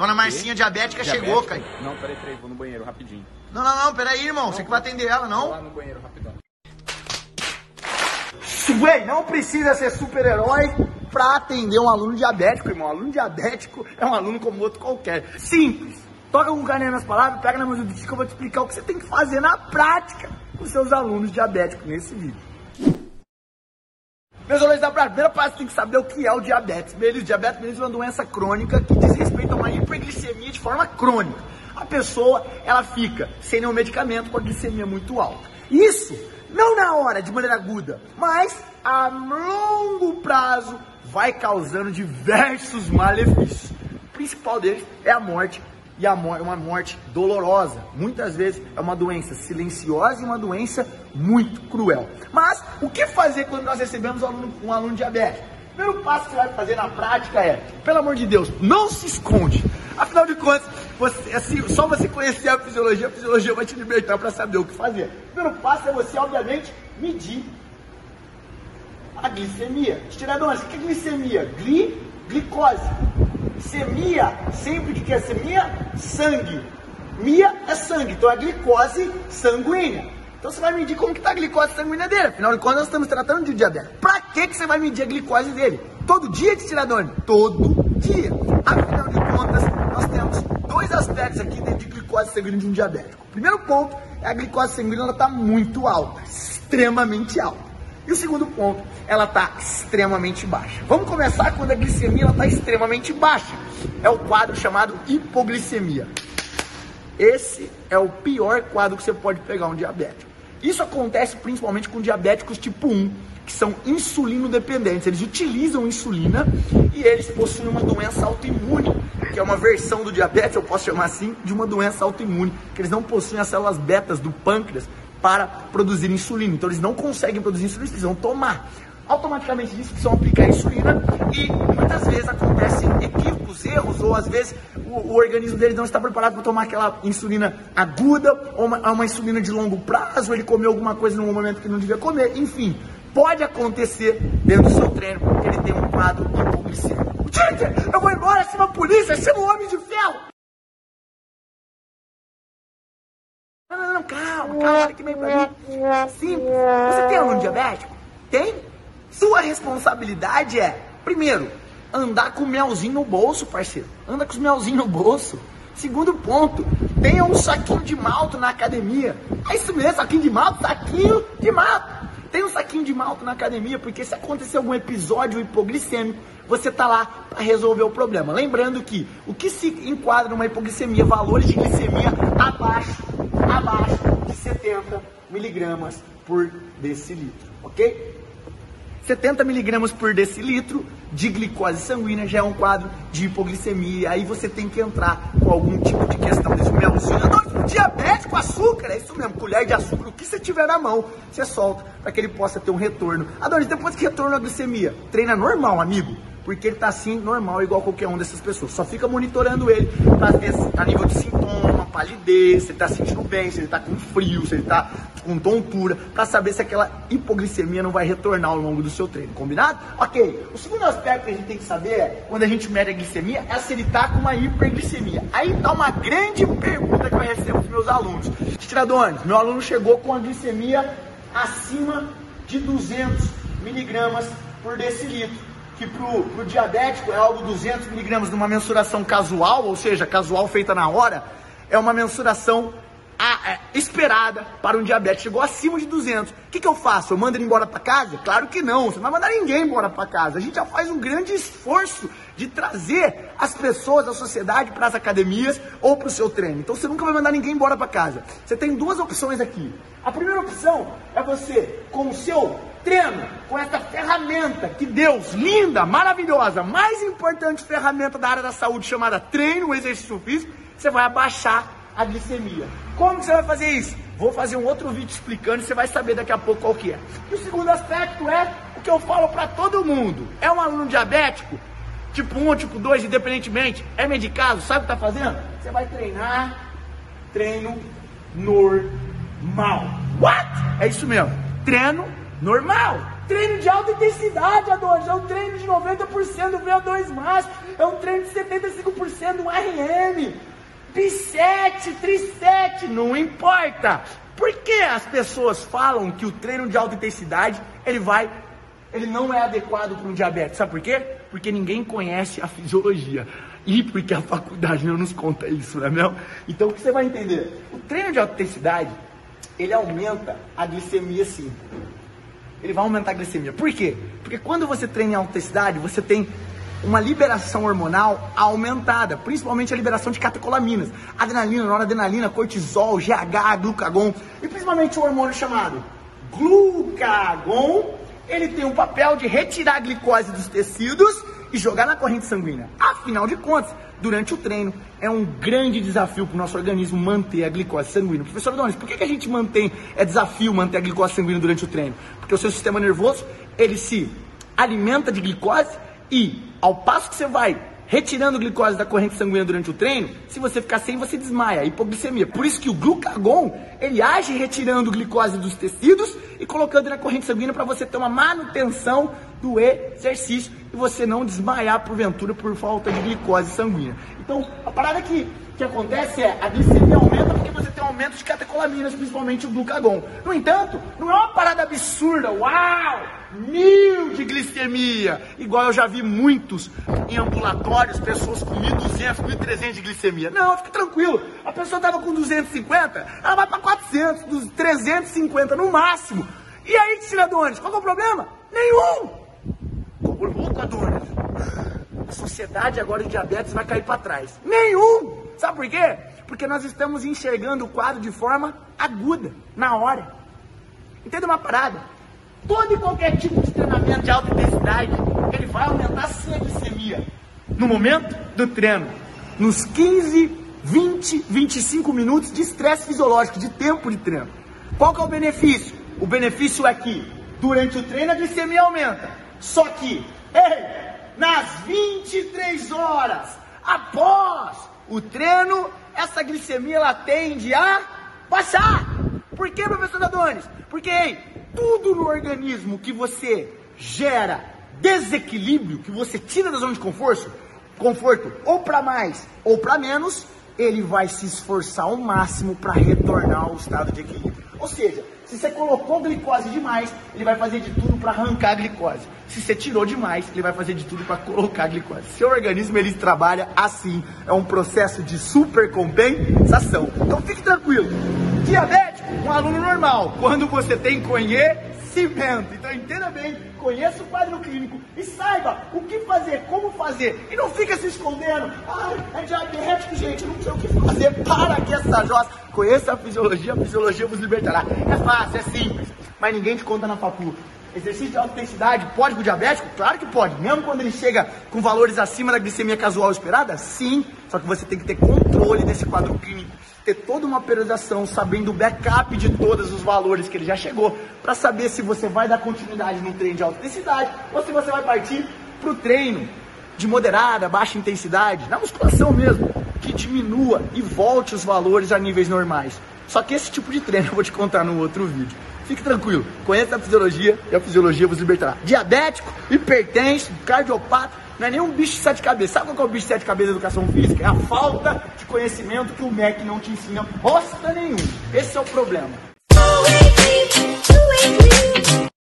Dona Marcinha diabética chegou, Diabética? Caio. Não, peraí, peraí, vou no banheiro rapidinho. Não, não, não, peraí, irmão. Você que vai atender ela, Vou lá não? no banheiro rapidão. Véi, não precisa ser super-herói pra atender um aluno diabético, irmão. Um aluno diabético é um aluno como outro qualquer. Simples. Toca com carinho nas palavras, pega na mão do que eu vou te explicar o que você tem que fazer na prática com seus alunos diabéticos nesse vídeo. Meus da prática, primeira parte, tem que saber o que é o diabetes. Beleza, o diabetes é uma doença crônica que diz respeito a uma hiperglicemia de forma crônica. A pessoa, ela fica sem nenhum medicamento com a glicemia muito alta. Isso, não na hora, de maneira aguda, mas a longo prazo vai causando diversos malefícios. O principal deles é a morte e a morte, uma morte dolorosa. Muitas vezes é uma doença silenciosa e uma doença muito cruel. Mas o que fazer quando nós recebemos um aluno, um aluno diabético? O primeiro passo que você vai fazer na prática é, pelo amor de Deus, não se esconde. Afinal de contas, você, assim, só você conhecer a fisiologia, a fisiologia vai te libertar para saber o que fazer. O primeiro passo é você, obviamente, medir a glicemia. Tiradores, o que é glicemia? Gli, glicose. Semia, sempre que é semia? Sangue. Mia é sangue, então é glicose sanguínea. Então você vai medir como que está a glicose sanguínea dele. Afinal de contas, nós estamos tratando de diabetes. Pra que, que você vai medir a glicose dele? Todo dia, Tiradone? Todo dia. Afinal de contas, nós temos dois aspectos aqui dentro de glicose sanguínea de um diabético. O primeiro ponto é a glicose sanguínea, está muito alta, extremamente alta. E o segundo ponto, ela está extremamente baixa. Vamos começar quando a glicemia está extremamente baixa. É o quadro chamado hipoglicemia. Esse é o pior quadro que você pode pegar um diabético. Isso acontece principalmente com diabéticos tipo 1, que são insulino dependentes. Eles utilizam insulina e eles possuem uma doença autoimune, que é uma versão do diabetes, eu posso chamar assim, de uma doença autoimune, que eles não possuem as células betas do pâncreas para produzir insulina. Então eles não conseguem produzir insulina, eles precisam tomar. Automaticamente eles precisam aplicar insulina e muitas vezes acontecem equívocos, erros, ou às vezes o, o organismo deles não está preparado para tomar aquela insulina aguda, ou uma, uma insulina de longo prazo, ele comeu alguma coisa num momento que não devia comer, enfim. Pode acontecer dentro do seu treino que ele tem um quadro hipoglicêmico. Gente, eu vou embora, chama a polícia, chama o homem de ferro! Calma, calma, olha que vem pra mim. Simples. Você tem aluno diabético? Tem? Sua responsabilidade é, primeiro, andar com o melzinho no bolso, parceiro. Anda com os melzinhos no bolso. Segundo ponto, tenha um saquinho de malto na academia. É isso mesmo, saquinho de malto, saquinho de malto. Tem um saquinho de malto na academia, porque se acontecer algum episódio hipoglicêmico, você tá lá para resolver o problema. Lembrando que o que se enquadra numa hipoglicemia, valores de glicemia abaixo, abaixo de 70 miligramas por decilitro, ok? 70 miligramas por decilitro de glicose sanguínea já é um quadro de hipoglicemia. Aí você tem que entrar com algum tipo de questão desse melzinho. Diabético, açúcar, é isso mesmo, colher de açúcar, o que você tiver na mão, você solta para que ele possa ter um retorno. Adonis, depois que retorna a glicemia, treina normal, amigo. Porque ele tá assim, normal, igual qualquer um dessas pessoas. Só fica monitorando ele pra ver a nível de sintoma, palidez, se ele tá sentindo bem, se ele tá com frio, se ele tá com tontura, pra saber se aquela hipoglicemia não vai retornar ao longo do seu treino, combinado? Ok. O segundo aspecto que a gente tem que saber é, quando a gente mede a glicemia, é se ele tá com uma hiperglicemia. Aí tá uma grande pergunta que eu recebo dos meus alunos. Tiradores, meu aluno chegou com a glicemia acima de 200 miligramas por decilitro que pro, pro diabético é algo 200 miligramas numa mensuração casual, ou seja, casual feita na hora, é uma mensuração a, é, esperada para um diabetes. Chegou acima de 200. O que, que eu faço? Eu mando ele embora para casa? Claro que não. Você não vai mandar ninguém embora para casa. A gente já faz um grande esforço de trazer as pessoas da sociedade para as academias ou para o seu treino. Então você nunca vai mandar ninguém embora para casa. Você tem duas opções aqui. A primeira opção é você, com o seu treino, com essa ferramenta que Deus, linda, maravilhosa, mais importante ferramenta da área da saúde chamada treino, exercício físico, você vai abaixar a glicemia. Como você vai fazer isso? Vou fazer um outro vídeo explicando e você vai saber daqui a pouco qual que é. E o segundo aspecto é o que eu falo para todo mundo. É um aluno diabético, tipo 1 ou tipo 2, independentemente, é medicado, sabe o que tá fazendo? Você vai treinar treino normal. What? É isso mesmo. Treino normal. Treino de alta intensidade, Adonis. É um treino de 90% do VO2 máximo. É um treino de 75% do RM. Bisete, trisete, não importa. Por que as pessoas falam que o treino de alta intensidade ele vai, ele não é adequado para um diabetes? Sabe por quê? Porque ninguém conhece a fisiologia. E porque a faculdade não nos conta isso, não é mesmo? Então o que você vai entender? O treino de alta intensidade, ele aumenta a glicemia sim. Ele vai aumentar a glicemia. Por quê? Porque quando você treina em alta intensidade, você tem uma liberação hormonal aumentada, principalmente a liberação de catecolaminas, adrenalina, noradrenalina, cortisol, GH, glucagon e principalmente o hormônio chamado glucagon. Ele tem um papel de retirar a glicose dos tecidos e jogar na corrente sanguínea. Afinal de contas, durante o treino, é um grande desafio para o nosso organismo manter a glicose sanguínea. Professor Adonis, por que, que a gente mantém, é desafio manter a glicose sanguínea durante o treino? Porque o seu sistema nervoso, ele se alimenta de glicose e, ao passo que você vai retirando glicose da corrente sanguínea durante o treino, se você ficar sem, você desmaia, hipoglicemia. Por isso que o glucagon, ele age retirando glicose dos tecidos e colocando na corrente sanguínea para você ter uma manutenção do exercício e você não desmaiar porventura por falta de glicose sanguínea. Então, a parada que, que acontece é a glicemia aumenta porque você tem um aumento de catecolaminas, principalmente o glucagon. No entanto, não é uma parada absurda, uau, mil de glicemia, igual eu já vi muitos em ambulatórios, pessoas com 1.200, 1.300 de glicemia. Não, fica tranquilo, a pessoa estava com 250, ela vai para 400, 350 no máximo. E aí, tiradores, qual é o problema? Nenhum! Ô louco, Adonis. Sociedade agora de diabetes vai cair para trás. Nenhum! Sabe por quê? Porque nós estamos enxergando o quadro de forma aguda, na hora. Entenda uma parada. Todo e qualquer tipo de treinamento de alta intensidade, ele vai aumentar a glicemia. No momento do treino. Nos 15, 20, 25 minutos de estresse fisiológico, de tempo de treino. Qual que é o benefício? O benefício é que durante o treino a glicemia aumenta. Só que, ei, nas 23 horas após o treino, essa glicemia ela tende a baixar. Por que, professor Adonis? Porque ei, tudo no organismo que você gera desequilíbrio, que você tira da zona de conforto, conforto ou para mais ou para menos, ele vai se esforçar ao máximo para retornar ao estado de equilíbrio. Ou seja, se você colocou glicose demais, ele vai fazer de tudo para arrancar a glicose. Se você tirou demais, ele vai fazer de tudo para colocar a glicose. Seu organismo ele trabalha assim, é um processo de supercompensação. Então fique tranquilo. Diabético, um aluno normal. Quando você tem conhecimento, então entenda bem, conheça o quadro clínico e saiba o que fazer, como fazer. E não fica se escondendo. Ai, é diabético, gente, não sei o que fazer. Para aqui essa jossa. Conheça a fisiologia, a fisiologia vos libertará. É fácil, é simples, mas ninguém te conta na facu. Exercício de alta intensidade pode para o diabético? Claro que pode. Mesmo quando ele chega com valores acima da glicemia casual esperada? Sim. Só que você tem que ter controle desse quadro clínico. Ter toda uma periodização, sabendo o backup de todos os valores que ele já chegou, para saber se você vai dar continuidade no treino de alta intensidade ou se você vai partir para o treino de moderada, baixa intensidade, na musculação mesmo, que diminua e volte os valores a níveis normais. Só que esse tipo de treino eu vou te contar no outro vídeo. Fique tranquilo, conheça a fisiologia e a fisiologia vos libertará. Diabético, hipertenso, cardiopata, não é nenhum bicho de sete cabeças. Sabe qual é o bicho de sete cabeças da educação física? É a falta de conhecimento que o MEC não te ensina bosta nenhum. Esse é o problema.